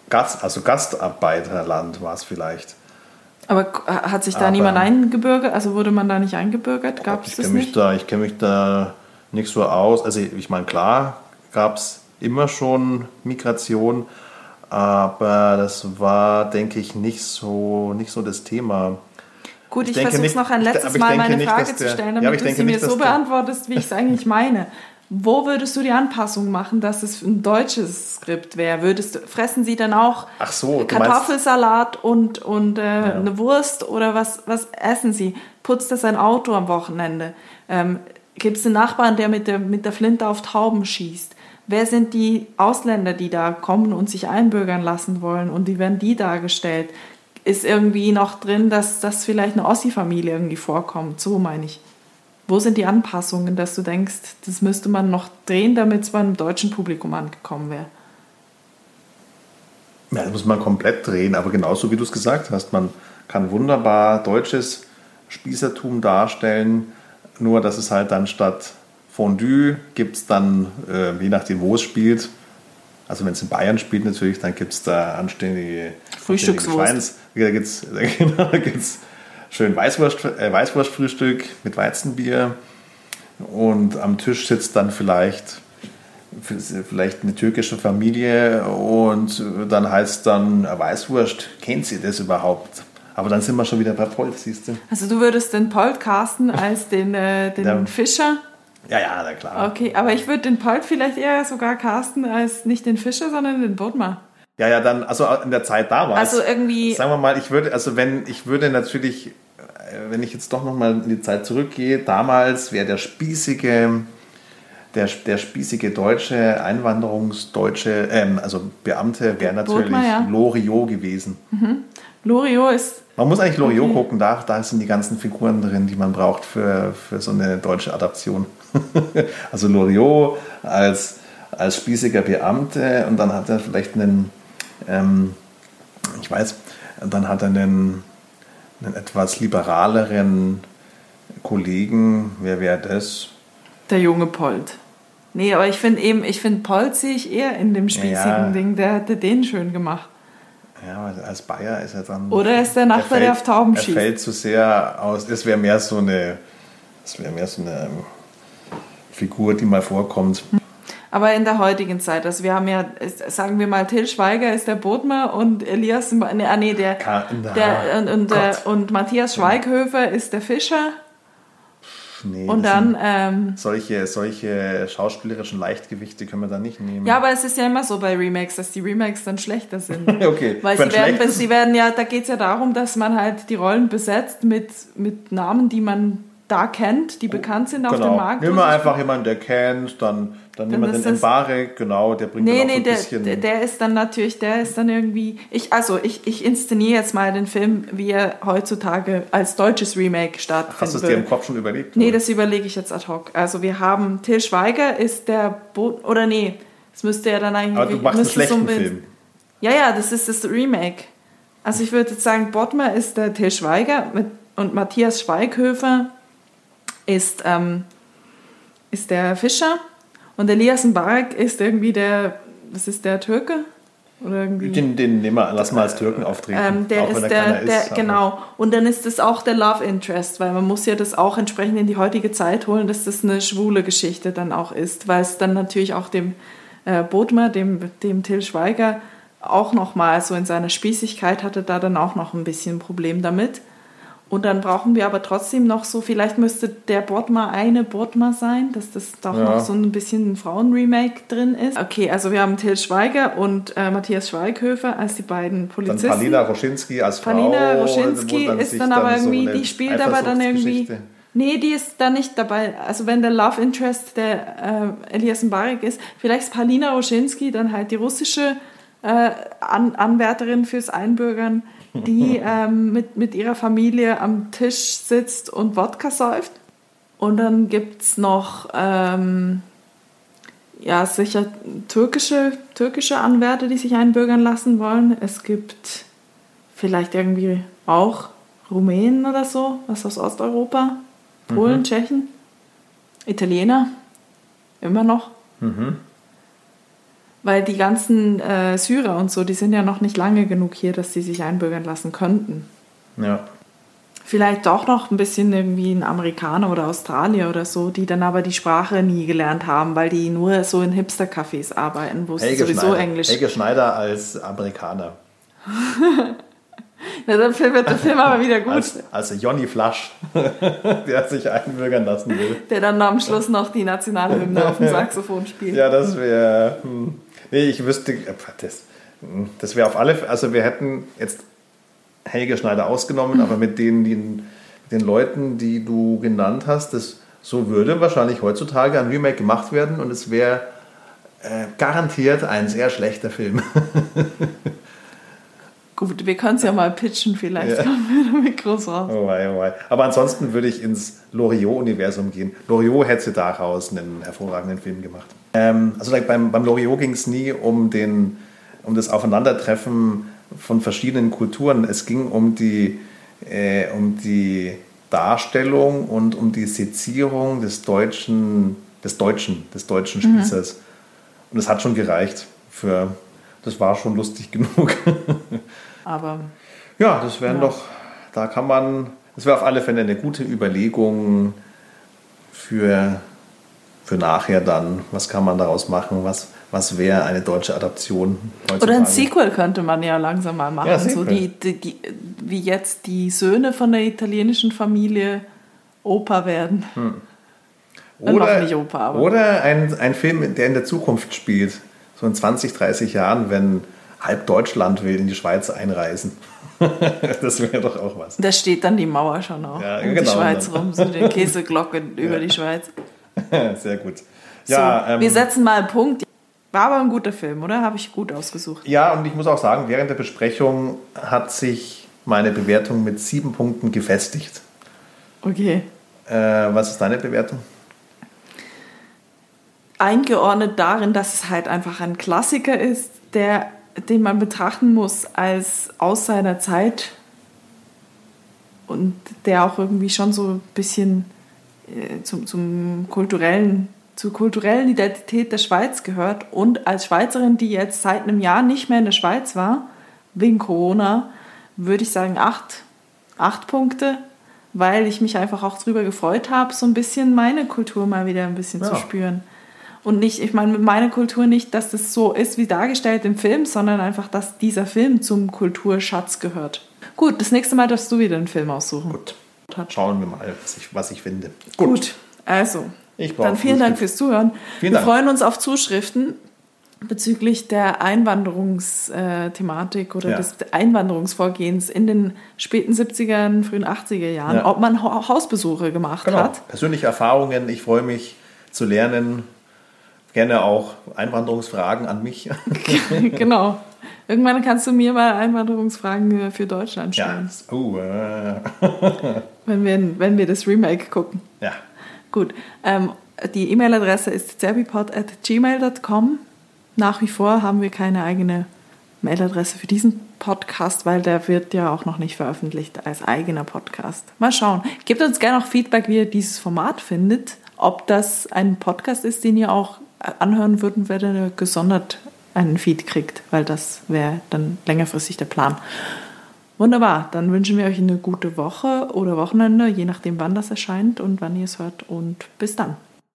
B: Gast, also Gastarbeiterland war es vielleicht.
A: Aber hat sich da Aber, niemand eingebürgert? Also wurde man da nicht eingebürgert? Gab es das
B: nicht? Da, ich kenne mich da nicht so aus. Also ich meine, klar gab es immer schon Migration, aber das war, denke ich, nicht so, nicht so das Thema.
A: Gut, ich, ich versuche noch ein letztes ich, Mal meine nicht, Frage der, zu stellen, damit ja, du sie nicht, mir so beantwortest, wie ich es eigentlich meine. Wo würdest du die Anpassung machen, dass es ein deutsches Skript wäre? Würdest du, fressen sie dann auch
B: so,
A: Kartoffelsalat und, und äh, ja. eine Wurst oder was, was essen sie? Putzt er sein Auto am Wochenende? Ähm, Gibt es einen Nachbarn, der mit der, mit der Flinte auf Tauben schießt? Wer sind die Ausländer, die da kommen und sich einbürgern lassen wollen und wie werden die dargestellt? Ist irgendwie noch drin, dass das vielleicht eine Ossi-Familie irgendwie vorkommt? So meine ich. Wo sind die Anpassungen, dass du denkst, das müsste man noch drehen, damit es beim deutschen Publikum angekommen wäre?
B: Ja, das muss man komplett drehen, aber genauso wie du es gesagt hast, man kann wunderbar deutsches Spießertum darstellen, nur dass es halt dann statt Fondue gibt es dann, äh, je nachdem wo es spielt, also wenn es in Bayern spielt natürlich, dann gibt es da anständige
A: Frühstückswurst.
B: Da gibt es genau, schön Weißwurst, äh, Weißwurstfrühstück mit Weizenbier und am Tisch sitzt dann vielleicht vielleicht eine türkische Familie und dann heißt dann Weißwurst, kennt sie das überhaupt? Aber dann sind wir schon wieder bei Polt, siehst du.
A: Also du würdest den Polt casten als den, äh, den Der, Fischer?
B: Ja, ja, na klar.
A: Okay, aber ich würde den Polt vielleicht eher sogar casten als nicht den Fischer, sondern den Bodmer.
B: Ja, ja, dann, also in der Zeit damals.
A: Also irgendwie.
B: Sagen wir mal, ich würde, also wenn, ich würde natürlich, äh, wenn ich jetzt doch nochmal in die Zeit zurückgehe, damals wäre der spießige, der, der spießige deutsche Einwanderungsdeutsche, ähm, also Beamte, wäre natürlich ja. Loriot gewesen.
A: Mhm. Loriot ist.
B: Man muss eigentlich Loriot okay. gucken, da, da sind die ganzen Figuren drin, die man braucht für, für so eine deutsche Adaption. <laughs> also Loriot als, als spießiger Beamte und dann hat er vielleicht einen, ähm, ich weiß, dann hat er einen, einen etwas liberaleren Kollegen. Wer wäre das?
A: Der junge Polt. Nee, aber ich finde eben, ich finde Polt sehe ich eher in dem spießigen ja. Ding. Der hätte den schön gemacht.
B: Ja, als Bayer ist er dann.
A: Oder ist der Nachbar, der auf Tauben schießt?
B: Er fällt zu sehr aus. Es wäre mehr so eine. Es wäre mehr so eine ähm, Figur, die mal vorkommt.
A: Aber in der heutigen Zeit, also wir haben ja, sagen wir mal, Till Schweiger ist der Bodmer und Elias, nee, ah, nee der, der und, und, der, und Matthias Schweighöfer ist der Fischer. Nee, und dann. Ähm,
B: solche, solche schauspielerischen Leichtgewichte können wir da nicht nehmen.
A: Ja, aber es ist ja immer so bei Remakes, dass die Remakes dann schlechter sind. <laughs>
B: okay.
A: Weil sie werden, sie werden ja, da geht es ja darum, dass man halt die Rollen besetzt mit, mit Namen, die man da kennt, die bekannt sind genau. auf dem genau. Markt.
B: Nimm mal einfach jemanden, der kennt, dann, dann, dann nehmen wir den Embarek, genau, der bringt nee, dann auch nee, so ein
A: der,
B: bisschen...
A: Der, der ist dann natürlich, der ist dann irgendwie... Ich, also, ich, ich inszeniere jetzt mal den Film, wie er heutzutage als deutsches Remake stattfindet.
B: Hast du es dir im Kopf schon überlegt?
A: Nee, oder? das überlege ich jetzt ad hoc. Also wir haben Till Schweiger ist der... Bo oder nee, das müsste ja dann eigentlich...
B: Aber du machst einen schlechten so Film.
A: Ja, ja, das ist das Remake. Also ich würde jetzt sagen, Bottmer ist der Till Schweiger mit, und Matthias Schweighöfer ist, ähm, ist der Fischer und Elias Mbarek ist irgendwie der, was ist der Türke?
B: Oder irgendwie, den, den nehmen wir, lassen wir als Türken auftreten.
A: Ähm, der ist der, der ist, genau. Und dann ist das auch der Love Interest, weil man muss ja das auch entsprechend in die heutige Zeit holen, dass das eine schwule Geschichte dann auch ist, weil es dann natürlich auch dem äh, Bodmer, dem, dem Till Schweiger, auch nochmal so in seiner Spießigkeit hatte da dann auch noch ein bisschen ein Problem damit. Und dann brauchen wir aber trotzdem noch so, vielleicht müsste der Bodmer eine Bodmer sein, dass das doch ja. noch so ein bisschen ein Frauenremake drin ist. Okay, also wir haben Till Schweiger und äh, Matthias Schweighöfer als die beiden Polizisten. Dann
B: Palina Roschinski als Frau.
A: Palina Roschinski ist dann aber irgendwie, so die spielt aber dann irgendwie... Nee, die ist da nicht dabei. Also wenn der Love Interest der äh, Elias Mbarek ist, vielleicht ist Palina Roschinski dann halt die russische äh, An Anwärterin fürs Einbürgern die ähm, mit, mit ihrer Familie am Tisch sitzt und Wodka säuft. Und dann gibt es noch, ähm, ja, sicher türkische, türkische Anwärter, die sich einbürgern lassen wollen. Es gibt vielleicht irgendwie auch Rumänen oder so, was aus Osteuropa, Polen, mhm. Tschechen, Italiener, immer noch. Mhm. Weil die ganzen äh, Syrer und so, die sind ja noch nicht lange genug hier, dass sie sich einbürgern lassen könnten.
B: Ja.
A: Vielleicht doch noch ein bisschen irgendwie ein Amerikaner oder Australier oder so, die dann aber die Sprache nie gelernt haben, weil die nur so in Hipster-Cafés arbeiten, wo es sowieso
B: Schneider.
A: Englisch
B: Helge Schneider als Amerikaner. <laughs>
A: Na, dann wird der Film aber wieder gut.
B: Als, als Johnny Flasch, <laughs> der sich einbürgern lassen will.
A: Der dann am Schluss noch die nationale Hymne auf dem Saxophon spielt.
B: Ja, das wäre. Hm. Nee, ich wüsste, äh, das, das wäre auf alle also wir hätten jetzt Helge Schneider ausgenommen, mhm. aber mit den, den, den Leuten, die du genannt hast, das, so würde wahrscheinlich heutzutage ein Remake gemacht werden und es wäre äh, garantiert ein sehr schlechter Film. <laughs>
A: Gut, wir können es ja mal pitchen, vielleicht ja. kommen wir damit groß raus.
B: Oh wei, oh wei. Aber ansonsten würde ich ins Loriot-Universum gehen. Loriot hätte daraus einen hervorragenden Film gemacht. Ähm, also beim, beim Loriot ging es nie um, den, um das Aufeinandertreffen von verschiedenen Kulturen. Es ging um die, äh, um die Darstellung und um die Sezierung des deutschen, des deutschen, des deutschen Spießers. Mhm. Und es hat schon gereicht für, das war schon lustig <laughs> genug.
A: Aber.
B: Ja, das wären ja. doch, da kann man, das wäre auf alle Fälle eine gute Überlegung für, für nachher dann. Was kann man daraus machen? Was, was wäre eine deutsche Adaption?
A: Heutzutage? Oder ein Sequel könnte man ja langsam mal machen. Ja, so die, die, wie jetzt die Söhne von der italienischen Familie Opa werden. Hm.
B: Oder, nicht Opa, aber. oder ein, ein Film, der in der Zukunft spielt. So in 20, 30 Jahren, wenn halb Deutschland will in die Schweiz einreisen. <laughs> das wäre doch auch was.
A: Da steht dann die Mauer schon auch ja, um genau, die Schweiz rum, so die <laughs> Käseglocke über die Schweiz. <laughs>
B: Sehr gut.
A: Ja, so, ähm, wir setzen mal einen Punkt. War aber ein guter Film, oder? Habe ich gut ausgesucht.
B: Ja, und ich muss auch sagen, während der Besprechung hat sich meine Bewertung mit sieben Punkten gefestigt.
A: Okay.
B: Äh, was ist deine Bewertung?
A: Eingeordnet darin, dass es halt einfach ein Klassiker ist, der den man betrachten muss als aus seiner Zeit und der auch irgendwie schon so ein bisschen äh, zum, zum kulturellen, zur kulturellen Identität der Schweiz gehört. Und als Schweizerin, die jetzt seit einem Jahr nicht mehr in der Schweiz war, wegen Corona, würde ich sagen acht, acht Punkte, weil ich mich einfach auch darüber gefreut habe, so ein bisschen meine Kultur mal wieder ein bisschen ja. zu spüren. Und nicht, ich meine mit meiner Kultur nicht, dass das so ist wie dargestellt im Film, sondern einfach, dass dieser Film zum Kulturschatz gehört. Gut, das nächste Mal darfst du wieder einen Film aussuchen.
B: Gut. Schauen wir mal, was ich, was ich finde.
A: Gut, Gut also. dann vielen Dank fürs Zuhören. Vielen wir Dank. freuen uns auf Zuschriften bezüglich der Einwanderungsthematik oder ja. des Einwanderungsvorgehens in den späten 70er, frühen 80er Jahren, ja. ob man Hausbesuche gemacht genau. hat.
B: Persönliche Erfahrungen, ich freue mich zu lernen, gerne auch Einwanderungsfragen an mich. <laughs>
A: genau. Irgendwann kannst du mir mal Einwanderungsfragen für Deutschland stellen.
B: Ja. Oh, äh. <laughs>
A: wenn, wir, wenn wir das Remake gucken.
B: Ja.
A: Gut. Ähm, die E-Mail-Adresse ist zerbipod.gmail.com. Nach wie vor haben wir keine eigene Mailadresse für diesen Podcast, weil der wird ja auch noch nicht veröffentlicht als eigener Podcast. Mal schauen. Gebt uns gerne auch Feedback, wie ihr dieses Format findet. Ob das ein Podcast ist, den ihr auch anhören würden, wer dann gesondert einen Feed kriegt, weil das wäre dann längerfristig der Plan. Wunderbar, dann wünschen wir euch eine gute Woche oder Wochenende, je nachdem, wann das erscheint und wann ihr es hört. Und bis dann.